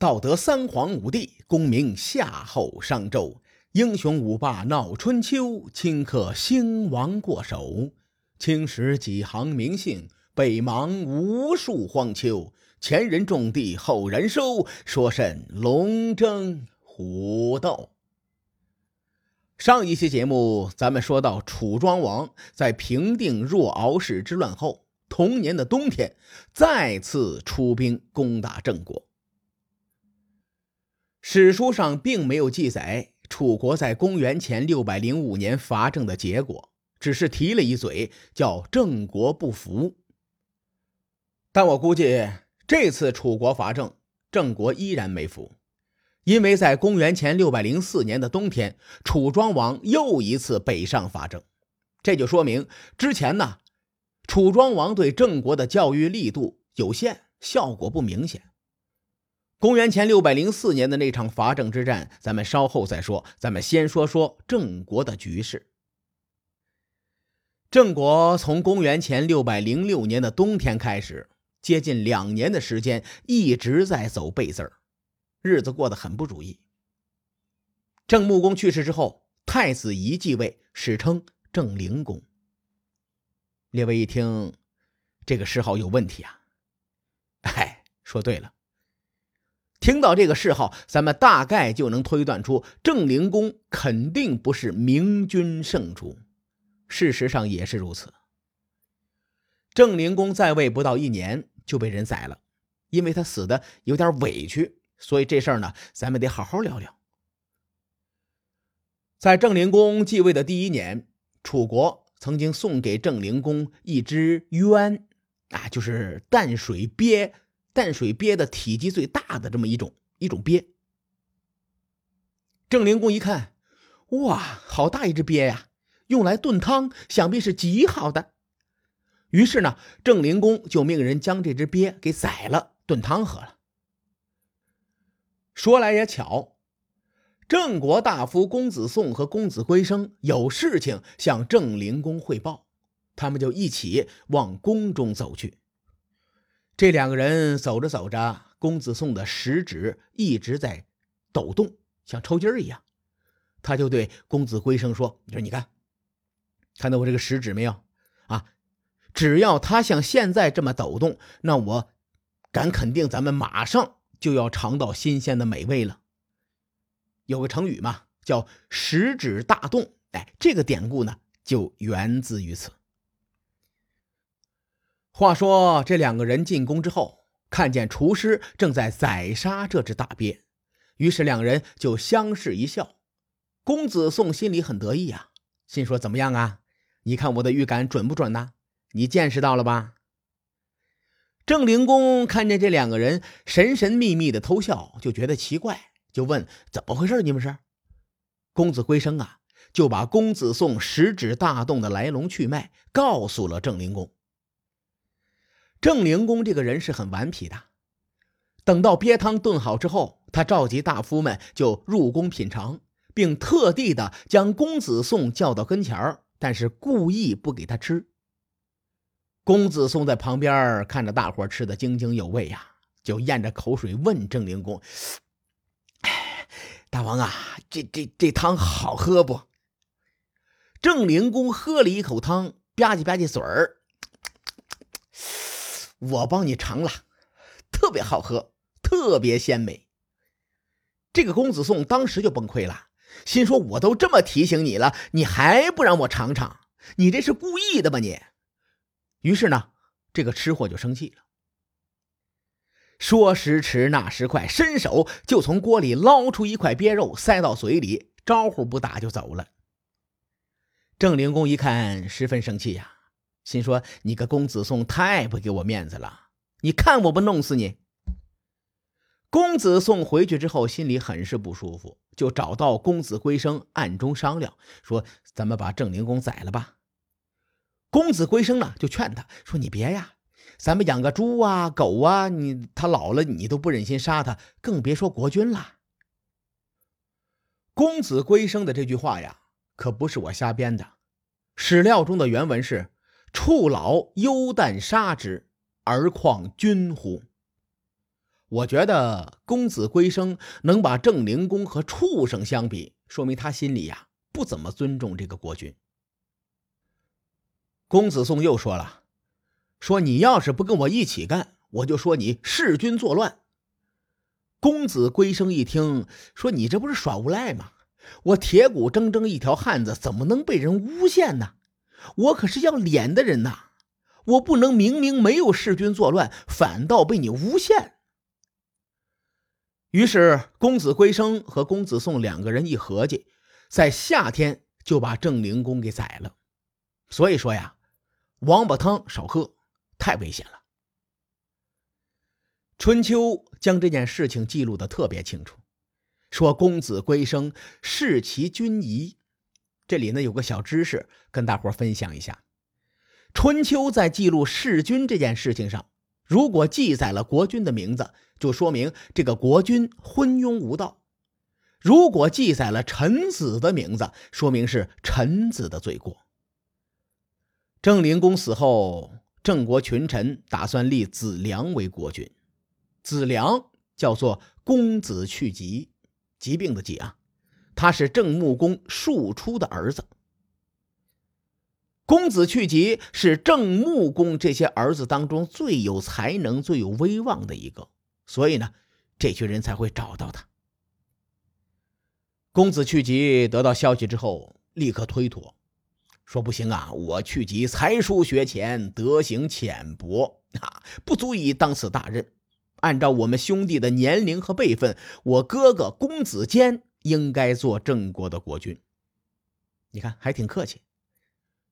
道德三皇五帝，功名夏后商周。英雄五霸闹春秋，顷刻兴亡过手。青史几行名姓，北邙无数荒丘。前人种地，后人收，说甚龙争虎斗？上一期节目，咱们说到楚庄王在平定若敖氏之乱后，同年的冬天，再次出兵攻打郑国。史书上并没有记载。楚国在公元前六百零五年伐郑的结果，只是提了一嘴，叫郑国不服。但我估计这次楚国伐郑，郑国依然没服，因为在公元前六百零四年的冬天，楚庄王又一次北上伐郑，这就说明之前呢，楚庄王对郑国的教育力度有限，效果不明显。公元前六百零四年的那场伐郑之战，咱们稍后再说。咱们先说说郑国的局势。郑国从公元前六百零六年的冬天开始，接近两年的时间一直在走背字儿，日子过得很不如意。郑穆公去世之后，太子仪继位，史称郑灵公。列位一听，这个谥号有问题啊！哎，说对了。听到这个谥号，咱们大概就能推断出郑灵公肯定不是明君圣主。事实上也是如此。郑灵公在位不到一年就被人宰了，因为他死的有点委屈，所以这事儿呢，咱们得好好聊聊。在郑灵公继位的第一年，楚国曾经送给郑灵公一只鸢，啊，就是淡水鳖。淡水鳖的体积最大的这么一种一种鳖，郑灵公一看，哇，好大一只鳖呀！用来炖汤，想必是极好的。于是呢，郑灵公就命人将这只鳖给宰了，炖汤喝了。说来也巧，郑国大夫公子宋和公子归生有事情向郑灵公汇报，他们就一起往宫中走去。这两个人走着走着，公子宋的食指一直在抖动，像抽筋儿一样。他就对公子归生说：“你说，你看，看到我这个食指没有？啊，只要他像现在这么抖动，那我敢肯定，咱们马上就要尝到新鲜的美味了。有个成语嘛，叫‘食指大动’。哎，这个典故呢，就源自于此。”话说这两个人进宫之后，看见厨师正在宰杀这只大鳖，于是两人就相视一笑。公子宋心里很得意啊，心说：“怎么样啊？你看我的预感准不准呢？你见识到了吧？”郑灵公看见这两个人神神秘秘的偷笑，就觉得奇怪，就问：“怎么回事？你们是？”公子归生啊，就把公子宋食指大动的来龙去脉告诉了郑灵公。郑灵公这个人是很顽皮的。等到鳖汤炖好之后，他召集大夫们就入宫品尝，并特地的将公子宋叫到跟前儿，但是故意不给他吃。公子宋在旁边看着大伙吃的津津有味呀，就咽着口水问郑灵公：“哎，大王啊，这这这汤好喝不？”郑灵公喝了一口汤，吧唧吧唧嘴儿。我帮你尝了，特别好喝，特别鲜美。这个公子宋当时就崩溃了，心说：“我都这么提醒你了，你还不让我尝尝？你这是故意的吧？你。”于是呢，这个吃货就生气了，说时迟，那时快，伸手就从锅里捞出一块鳖肉，塞到嘴里，招呼不打就走了。郑灵公一看，十分生气呀。心说：“你个公子宋太不给我面子了！你看我不弄死你！”公子宋回去之后，心里很是不舒服，就找到公子归生，暗中商量说：“咱们把郑灵公宰了吧。”公子归生呢，就劝他说：“你别呀，咱们养个猪啊、狗啊，你他老了，你都不忍心杀他，更别说国君了。”公子归生的这句话呀，可不是我瞎编的，史料中的原文是。畜老忧旦杀之，而况君乎？我觉得公子归生能把郑灵公和畜生相比，说明他心里呀不怎么尊重这个国君。公子宋又说了：“说你要是不跟我一起干，我就说你弑君作乱。”公子归生一听，说：“你这不是耍无赖吗？我铁骨铮铮一条汉子，怎么能被人诬陷呢？我可是要脸的人呐，我不能明明没有弑君作乱，反倒被你诬陷。”于是，公子归生和公子宋两个人一合计，在夏天就把郑灵公给宰了。所以说呀，王八汤少喝，太危险了。春秋将这件事情记录的特别清楚，说公子归生弑其君仪。这里呢有个小知识跟大伙分享一下：春秋在记录弑君这件事情上。如果记载了国君的名字，就说明这个国君昏庸无道；如果记载了臣子的名字，说明是臣子的罪过。郑灵公死后，郑国群臣打算立子良为国君。子良叫做公子去疾，疾病的疾啊，他是郑穆公庶出的儿子。公子去疾是郑穆公这些儿子当中最有才能、最有威望的一个，所以呢，这群人才会找到他。公子去疾得到消息之后，立刻推脱，说：“不行啊，我去疾才疏学浅，德行浅薄啊，不足以当此大任。按照我们兄弟的年龄和辈分，我哥哥公子坚应该做郑国的国君。你看，还挺客气。”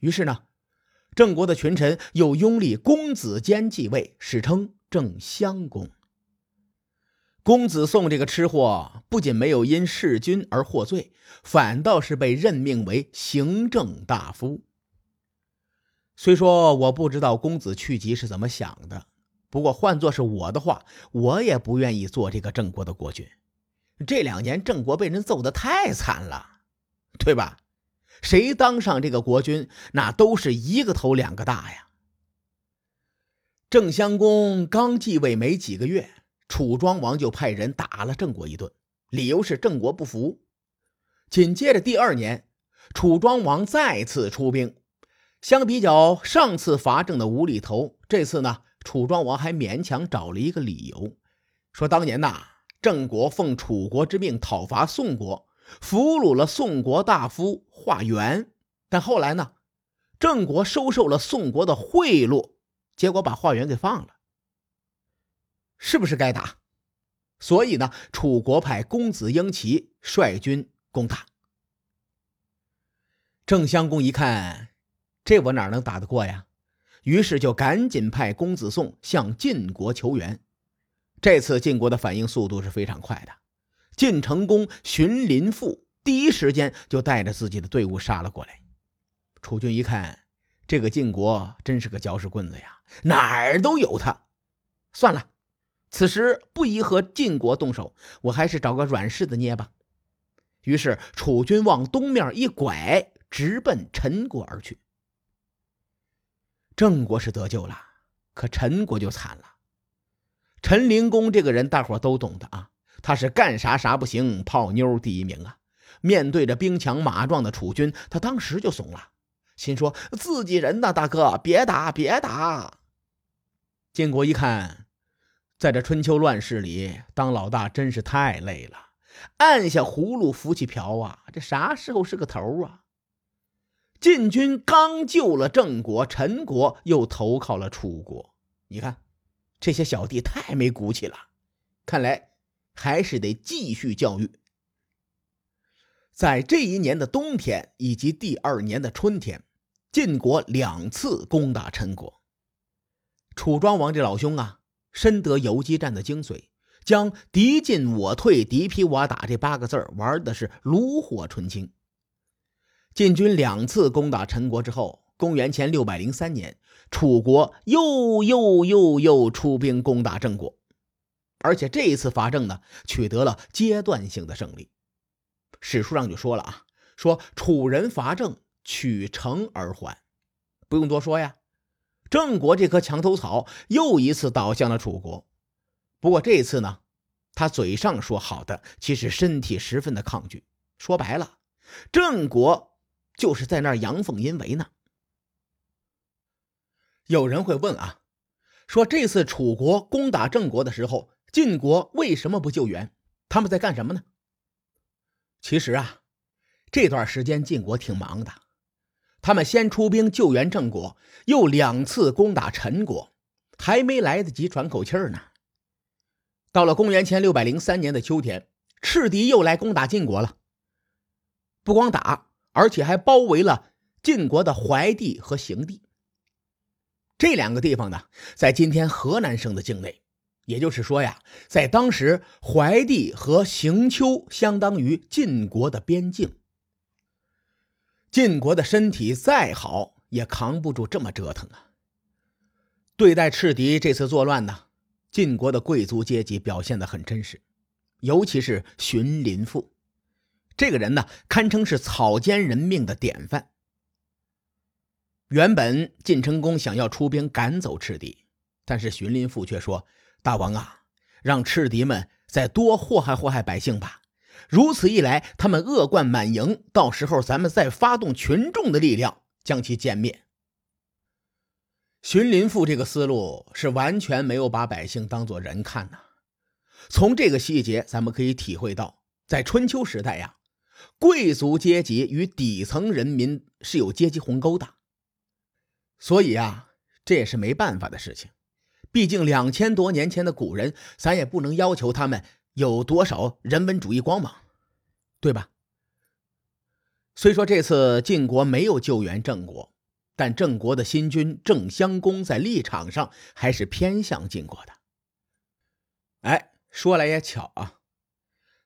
于是呢，郑国的群臣又拥立公子坚继位，史称郑襄公。公子宋这个吃货，不仅没有因弑君而获罪，反倒是被任命为行政大夫。虽说我不知道公子去疾是怎么想的，不过换作是我的话，我也不愿意做这个郑国的国君。这两年郑国被人揍得太惨了，对吧？谁当上这个国君，那都是一个头两个大呀。郑襄公刚继位没几个月，楚庄王就派人打了郑国一顿，理由是郑国不服。紧接着第二年，楚庄王再次出兵。相比较上次伐郑的无厘头，这次呢，楚庄王还勉强找了一个理由，说当年呐，郑国奉楚国之命讨伐宋国。俘虏了宋国大夫华元，但后来呢，郑国收受了宋国的贿赂，结果把华元给放了，是不是该打？所以呢，楚国派公子婴齐率军攻打。郑襄公一看，这我哪能打得过呀？于是就赶紧派公子宋向晋国求援。这次晋国的反应速度是非常快的。晋成公荀林父第一时间就带着自己的队伍杀了过来。楚军一看，这个晋国真是个搅屎棍子呀，哪儿都有他。算了，此时不宜和晋国动手，我还是找个软柿子捏吧。于是楚军往东面一拐，直奔陈国而去。郑国是得救了，可陈国就惨了。陈灵公这个人，大伙都懂的啊。他是干啥啥不行，泡妞第一名啊！面对着兵强马壮的楚军，他当时就怂了，心说自己人呐，大哥别打别打。晋国一看，在这春秋乱世里当老大真是太累了，按下葫芦浮起瓢啊！这啥时候是个头啊？晋军刚救了郑国，陈国又投靠了楚国，你看这些小弟太没骨气了，看来。还是得继续教育。在这一年的冬天以及第二年的春天，晋国两次攻打陈国。楚庄王这老兄啊，深得游击战的精髓，将“敌进我退，敌疲我打”这八个字玩的是炉火纯青。晋军两次攻打陈国之后，公元前六百零三年，楚国又又又又出兵攻打郑国。而且这一次伐郑呢，取得了阶段性的胜利。史书上就说了啊，说楚人伐郑，取城而还。不用多说呀，郑国这棵墙头草又一次倒向了楚国。不过这一次呢，他嘴上说好的，其实身体十分的抗拒。说白了，郑国就是在那儿阳奉阴违呢。有人会问啊，说这次楚国攻打郑国的时候，晋国为什么不救援？他们在干什么呢？其实啊，这段时间晋国挺忙的，他们先出兵救援郑国，又两次攻打陈国，还没来得及喘口气儿呢。到了公元前六百零三年的秋天，赤狄又来攻打晋国了。不光打，而且还包围了晋国的怀地和邢地。这两个地方呢，在今天河南省的境内，也就是说呀，在当时怀地和邢丘相当于晋国的边境。晋国的身体再好，也扛不住这么折腾啊。对待赤狄这次作乱呢，晋国的贵族阶级表现的很真实，尤其是荀林父，这个人呢，堪称是草菅人命的典范。原本晋成公想要出兵赶走赤狄，但是荀林父却说：“大王啊，让赤狄们再多祸害祸害百姓吧。如此一来，他们恶贯满盈，到时候咱们再发动群众的力量将其歼灭。”荀林父这个思路是完全没有把百姓当做人看呐。从这个细节，咱们可以体会到，在春秋时代呀，贵族阶级与底层人民是有阶级鸿沟的。所以啊，这也是没办法的事情。毕竟两千多年前的古人，咱也不能要求他们有多少人文主义光芒，对吧？虽说这次晋国没有救援郑国，但郑国的新君郑襄公在立场上还是偏向晋国的。哎，说来也巧啊，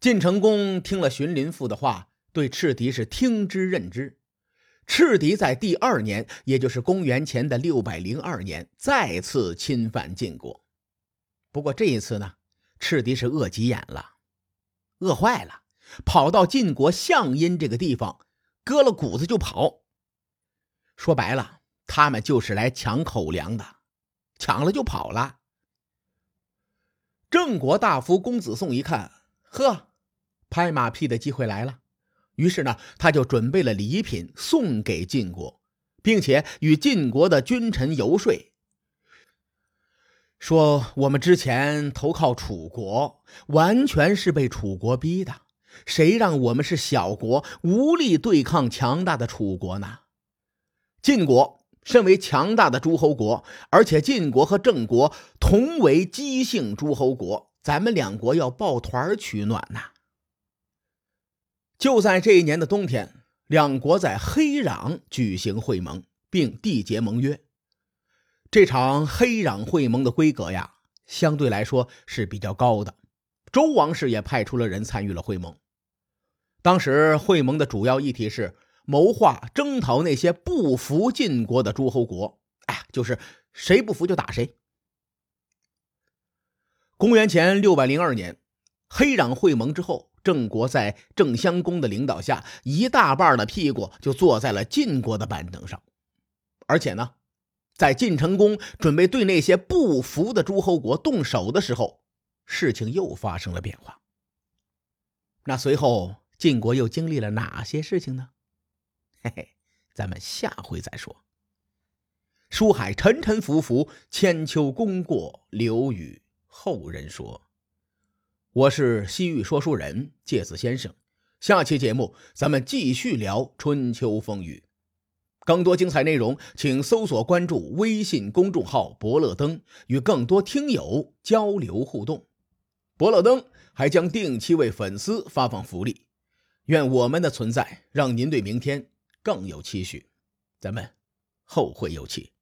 晋成公听了荀林父的话，对赤狄是听之任之。赤狄在第二年，也就是公元前的六百零二年，再次侵犯晋国。不过这一次呢，赤狄是饿急眼了，饿坏了，跑到晋国项阴这个地方，割了谷子就跑。说白了，他们就是来抢口粮的，抢了就跑了。郑国大夫公子宋一看，呵，拍马屁的机会来了。于是呢，他就准备了礼品送给晋国，并且与晋国的君臣游说，说我们之前投靠楚国，完全是被楚国逼的。谁让我们是小国，无力对抗强大的楚国呢？晋国身为强大的诸侯国，而且晋国和郑国同为姬姓诸侯国，咱们两国要抱团取暖呐。就在这一年的冬天，两国在黑壤举行会盟，并缔结盟约。这场黑壤会盟的规格呀，相对来说是比较高的。周王室也派出了人参与了会盟。当时会盟的主要议题是谋划征讨那些不服晋国的诸侯国，哎，就是谁不服就打谁。公元前六百零二年，黑壤会盟之后。郑国在郑襄公的领导下，一大半的屁股就坐在了晋国的板凳上，而且呢，在晋成公准备对那些不服的诸侯国动手的时候，事情又发生了变化。那随后晋国又经历了哪些事情呢？嘿嘿，咱们下回再说。书海沉沉浮浮，千秋功过留与后人说。我是西域说书人介子先生，下期节目咱们继续聊春秋风雨，更多精彩内容请搜索关注微信公众号“伯乐灯”，与更多听友交流互动。伯乐灯还将定期为粉丝发放福利，愿我们的存在让您对明天更有期许，咱们后会有期。